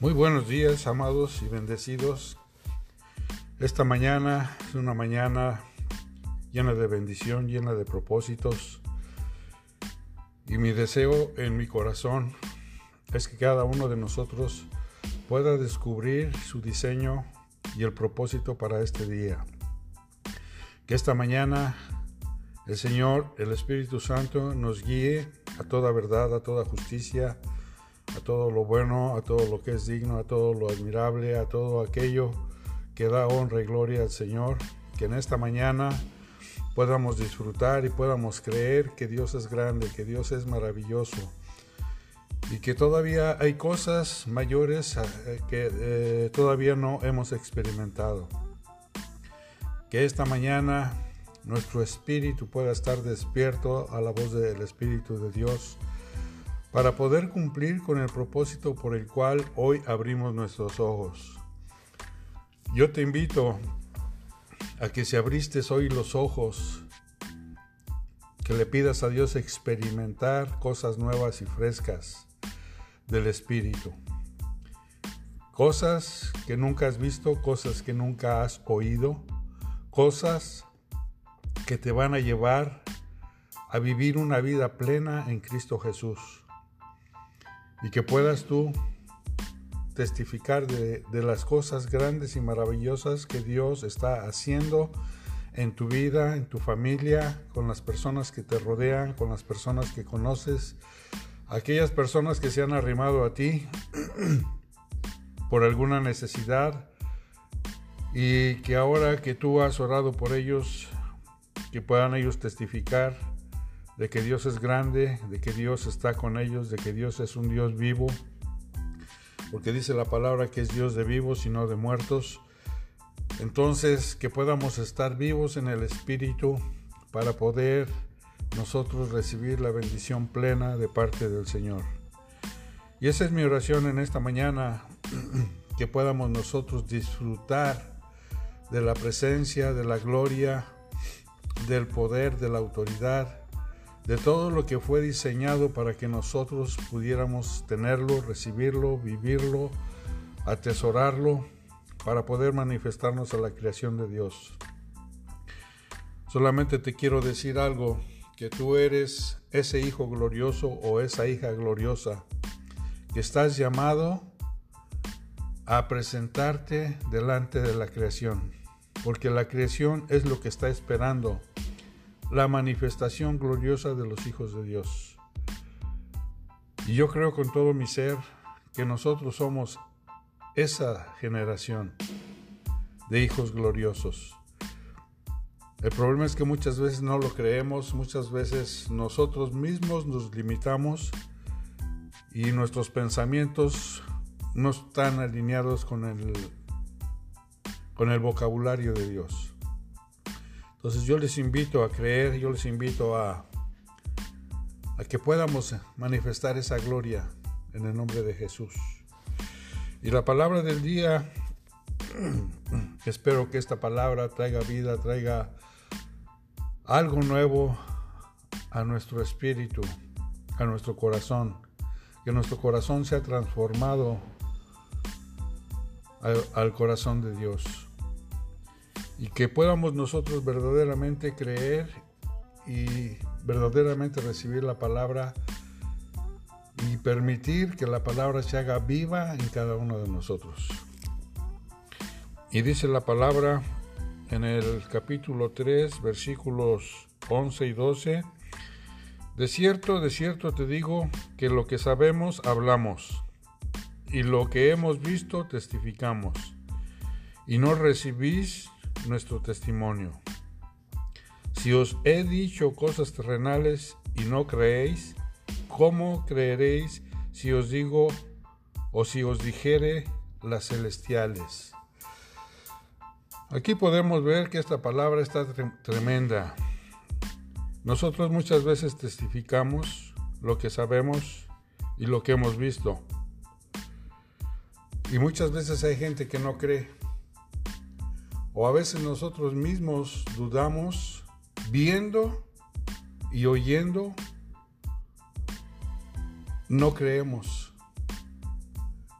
Muy buenos días, amados y bendecidos. Esta mañana es una mañana llena de bendición, llena de propósitos. Y mi deseo en mi corazón es que cada uno de nosotros pueda descubrir su diseño y el propósito para este día. Que esta mañana el Señor, el Espíritu Santo, nos guíe a toda verdad, a toda justicia, a todo lo bueno, a todo lo que es digno, a todo lo admirable, a todo aquello que da honra y gloria al Señor. Que en esta mañana podamos disfrutar y podamos creer que Dios es grande, que Dios es maravilloso y que todavía hay cosas mayores eh, que eh, todavía no hemos experimentado. Que esta mañana nuestro espíritu pueda estar despierto a la voz del Espíritu de Dios para poder cumplir con el propósito por el cual hoy abrimos nuestros ojos. Yo te invito a que si abriste hoy los ojos, que le pidas a Dios experimentar cosas nuevas y frescas del Espíritu. Cosas que nunca has visto, cosas que nunca has oído, cosas que te van a llevar a vivir una vida plena en Cristo Jesús y que puedas tú testificar de, las cosas grandes y maravillosas que Dios está haciendo en tu vida, en tu familia, con las personas que te rodean, con las personas que conoces, aquellas personas que se han arrimado a ti por alguna necesidad y que ahora que tú has orado por ellos, que puedan ellos testificar de que Dios es grande, de que Dios está con ellos, de que Dios es un Dios vivo, porque dice la palabra que es Dios de vivos y no de muertos. Entonces, que podamos estar vivos en el Espíritu para poder nosotros recibir la bendición plena de parte del Señor. Y esa es mi oración en esta mañana, que podamos nosotros disfrutar de la presencia, de la gloria, del poder, de la autoridad de todo lo que fue diseñado para que nosotros pudiéramos tenerlo, recibirlo, vivirlo, atesorarlo, para poder manifestarnos a la creación de Dios. Solamente te quiero decir algo, que tú eres ese hijo glorioso o esa hija gloriosa, que estás llamado a presentarte delante de la creación, porque la creación es lo que está esperando la manifestación gloriosa de los hijos de Dios. Y yo creo con todo mi ser que nosotros somos esa generación de hijos gloriosos. El problema es que muchas veces no lo creemos, muchas veces nosotros mismos nos limitamos y nuestros pensamientos no están alineados con el, con el vocabulario de Dios. Entonces yo les invito a creer, yo les invito a, que podamos manifestar esa gloria en el nombre de Jesús. Y la palabra del día, espero que esta palabra traiga vida, traiga algo nuevo a nuestro espíritu, a nuestro corazón, que nuestro corazón sea transformado al corazón de Dios y que podamos nosotros verdaderamente creer y verdaderamente recibir la palabra y permitir que la palabra se haga viva en cada uno de nosotros. Y dice la palabra en el capítulo 3, versículos 11 y 12, de cierto, de cierto te digo que lo que sabemos hablamos y lo que hemos visto testificamos y no recibís nuestro testimonio. Si os he dicho cosas terrenales y no creéis, ¿cómo creeréis si os digo o si os dijere las celestiales? Aquí podemos ver que esta palabra está tremenda. Nosotros muchas veces testificamos lo que sabemos y lo que hemos visto. Y muchas veces hay gente que no cree. O a veces nosotros mismos dudamos viendo y oyendo, no creemos.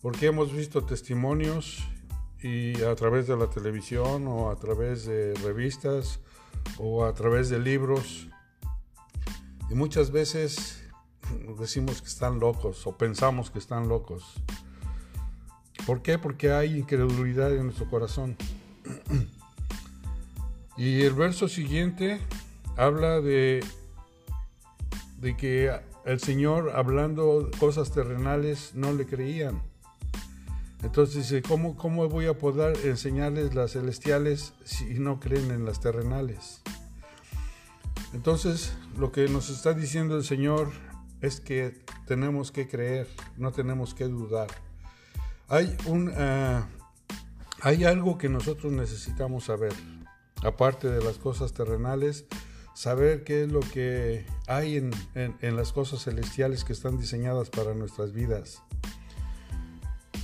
porque hemos visto testimonios y a través de la televisión o a través de revistas o a través de libros y muchas veces decimos que están locos o pensamos que están locos. ¿Por qué? Porque hay incredulidad en nuestro corazón. Y el verso siguiente habla de, de que el Señor hablando cosas terrenales no le creían. Entonces dice, ¿cómo, ¿cómo voy a poder enseñarles las celestiales si no creen en las terrenales? Entonces, lo que nos está diciendo el Señor es que tenemos que creer, no tenemos que dudar. Hay, un, ah, hay algo que nosotros necesitamos saber, aparte de las cosas terrenales, saber qué es lo que hay en, en las cosas celestiales que están diseñadas para nuestras vidas.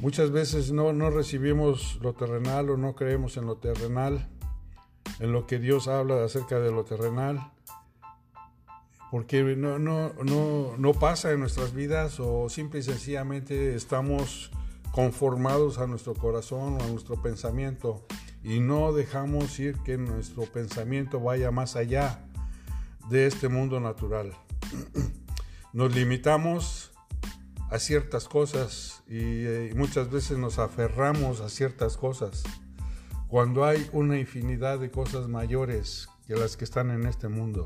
Muchas veces no, no recibimos lo terrenal o no creemos en lo terrenal, en lo que Dios habla acerca de lo terrenal, porque no, no, no, no pasa en nuestras vidas o simple y sencillamente estamos conformados a nuestro corazón o a nuestro pensamiento y no dejamos ir que nuestro pensamiento vaya más allá de este mundo natural. Nos limitamos a ciertas cosas y, muchas veces nos aferramos a ciertas cosas cuando hay una infinidad de cosas mayores que las que están en este mundo.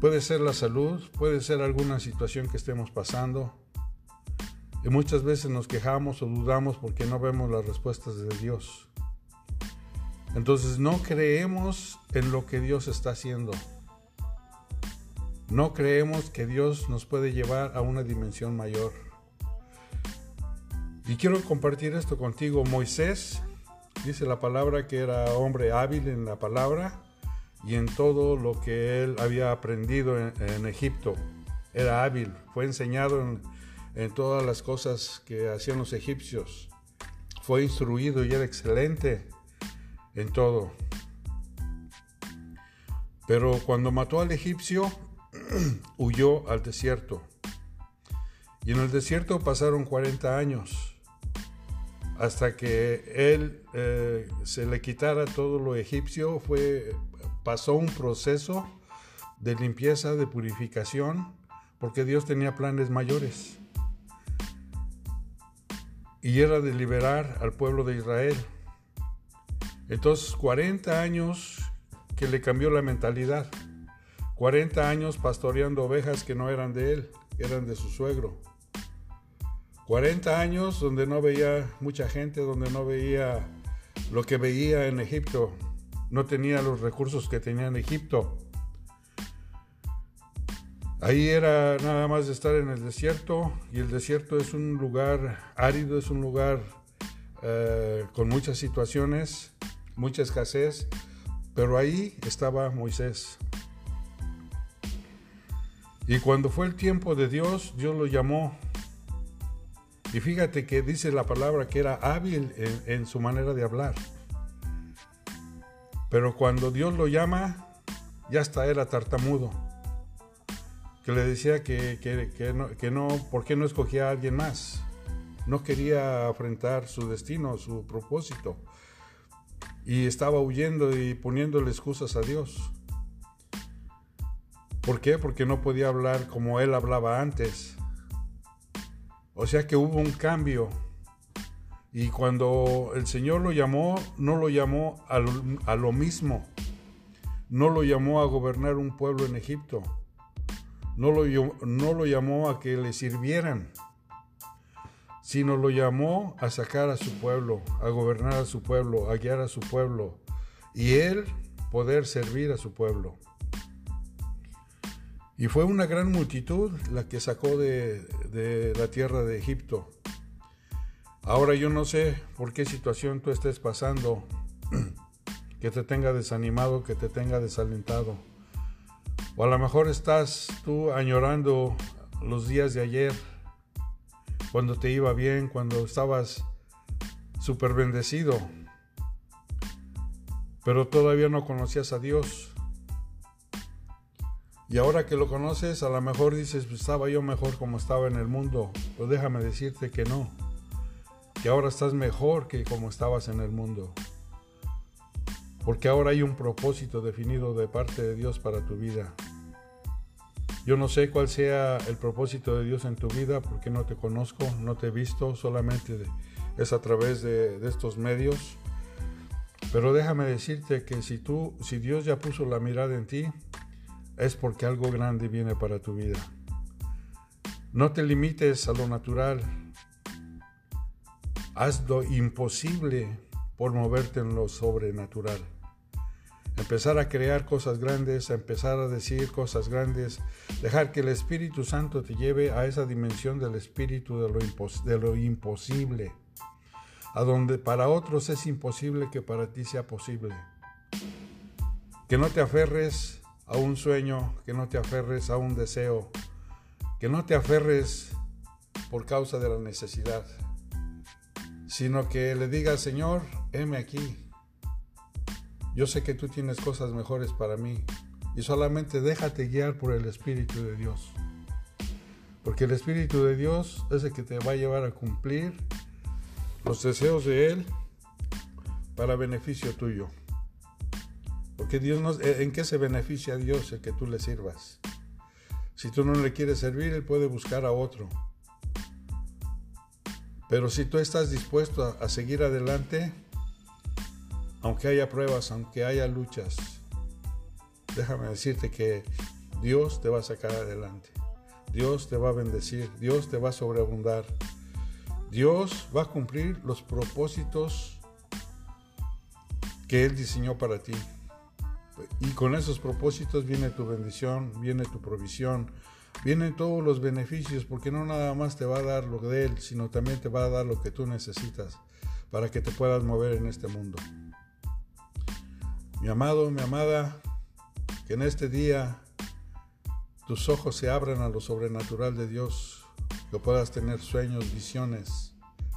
Puede ser la salud, puede ser alguna situación que estemos pasando. Y muchas veces nos quejamos o dudamos porque no vemos las respuestas de Dios. Entonces no creemos en lo que Dios está haciendo. No creemos que Dios nos puede llevar a una dimensión mayor. Y quiero compartir esto contigo. Moisés dice la palabra que era hombre hábil en la palabra y en todo lo que él había aprendido en, Egipto. Era hábil, fue enseñado en, en todas las cosas que hacían los egipcios. Fue instruido y era excelente en todo. Pero cuando mató al egipcio, huyó al desierto. Y en el desierto pasaron 40 años hasta que él eh, se le quitara todo lo egipcio. Fue, pasó un proceso de limpieza, de purificación, porque Dios tenía planes mayores. Y era de liberar al pueblo de Israel. Entonces 40 años que le cambió la mentalidad. 40 años pastoreando ovejas que no eran de él, eran de su suegro. 40 años donde no veía mucha gente, donde no veía lo que veía en Egipto. No tenía los recursos que tenía en Egipto. Ahí era nada más de estar en el desierto y el desierto es un lugar árido, es un lugar eh, con muchas situaciones, mucha escasez, pero ahí estaba Moisés. Y cuando fue el tiempo de Dios, Dios lo llamó. Y fíjate que dice la palabra que era hábil en, su manera de hablar. Pero cuando Dios lo llama, ya hasta era tartamudo. Que le decía que, que, no, que no, ¿por qué no escogía a alguien más? No quería afrontar su destino, su propósito. Y estaba huyendo y poniéndole excusas a Dios. ¿Por qué? Porque no podía hablar como él hablaba antes. O sea que hubo un cambio. Y cuando el Señor lo llamó, no lo llamó a lo, mismo. No lo llamó a gobernar un pueblo en Egipto. No lo, llamó a que le sirvieran, sino lo llamó a sacar a su pueblo, a gobernar a su pueblo, a guiar a su pueblo, y él poder servir a su pueblo. Y fue una gran multitud la que sacó de, la tierra de Egipto. Ahora yo no sé por qué situación tú estés pasando, que te tenga desanimado, que te tenga desalentado. O a lo mejor estás tú añorando los días de ayer, cuando te iba bien, cuando estabas súper bendecido, pero todavía no conocías a Dios Y ahora que lo conoces, a lo mejor dices, pues, estaba yo mejor como estaba en el mundo. Pues déjame decirte que no. Que ahora estás mejor que como estabas en el mundo. Porque ahora hay un propósito definido de parte de Dios para tu vida. Yo no sé cuál sea el propósito de Dios en tu vida porque no te conozco, no te he visto, solamente es a través de, estos medios. Pero déjame decirte que si tú, si Dios ya puso la mirada en ti, es porque algo grande viene para tu vida. No te limites a lo natural. Haz lo imposible por moverte en lo sobrenatural. Empezar a crear cosas grandes, a empezar a decir cosas grandes, dejar que el Espíritu Santo te lleve a esa dimensión del Espíritu de lo, imposible, a donde para otros es imposible que para ti sea posible. Que no te aferres a un sueño, que no te aferres a un deseo, que no te aferres por causa de la necesidad, sino que le digas, Señor, heme aquí. Yo sé que tú tienes cosas mejores para mí y solamente déjate guiar por el Espíritu de Dios. Porque el Espíritu de Dios es el que te va a llevar a cumplir los deseos de Él para beneficio tuyo. Porque Dios no, eh, ¿en qué se beneficia a Dios el que tú le sirvas? Si tú no le quieres servir, Él puede buscar a otro. Pero si tú estás dispuesto a, seguir adelante, aunque haya pruebas, aunque haya luchas, déjame decirte que Dios te va a sacar adelante. Dios te va a bendecir, Dios te va a sobreabundar. Dios va a cumplir los propósitos que Él diseñó para ti. Y con esos propósitos viene tu bendición, viene tu provisión, vienen todos los beneficios, porque no nada más te va a dar lo de Él, sino también te va a dar lo que tú necesitas para que te puedas mover en este mundo. Mi amado, mi amada, que en este día tus ojos se abran a lo sobrenatural de Dios, que puedas tener sueños, visiones,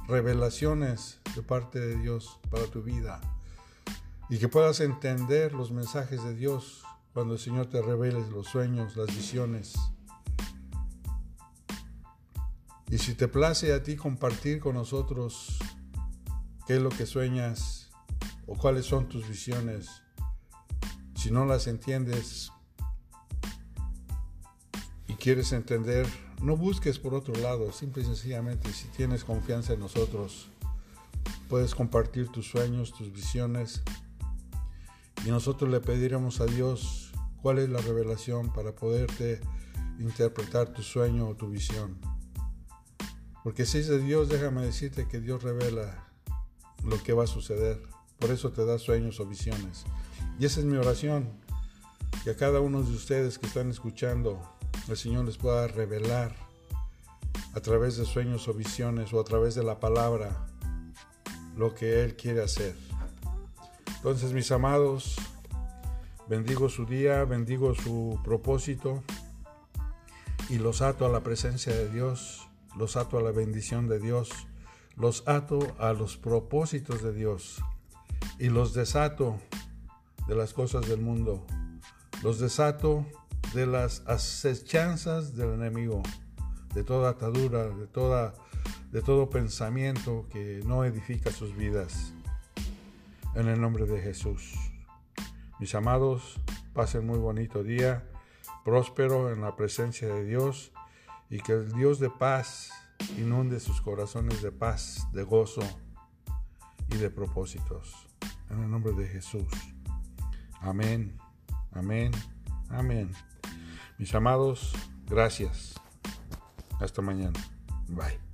revelaciones de parte de Dios para tu vida y que puedas entender los mensajes de Dios cuando el Señor te revele los sueños, las visiones. Y si te place a ti compartir con nosotros qué es lo que sueñas o cuáles son tus visiones, si no las entiendes y quieres entender, no busques por otro lado, simple y sencillamente si tienes confianza en nosotros, puedes compartir tus sueños, tus visiones y nosotros le pediremos a Dios cuál es la revelación para poderte interpretar tu sueño o tu visión. Porque si es de Dios, déjame decirte que Dios revela lo que va a suceder. Por eso te da sueños o visiones. Y esa es mi oración. Que a cada uno de ustedes que están escuchando, el Señor les pueda revelar a través de sueños o visiones o a través de la palabra lo que Él quiere hacer. Entonces, mis amados, bendigo su día, bendigo su propósito y los ato a la presencia de Dios, los ato a la bendición de Dios, los ato a los propósitos de Dios y los desato de las cosas del mundo, los desato de las acechanzas del enemigo, de toda atadura, de, toda, de todo pensamiento que no edifica sus vidas en el nombre de Jesús. Mis amados, pasen muy bonito día, próspero en la presencia de Dios y que el Dios de paz inunde sus corazones de paz, de gozo y de propósitos. En el nombre de Jesús. Amén, amén, amén. Mis amados, gracias. Hasta mañana. Bye.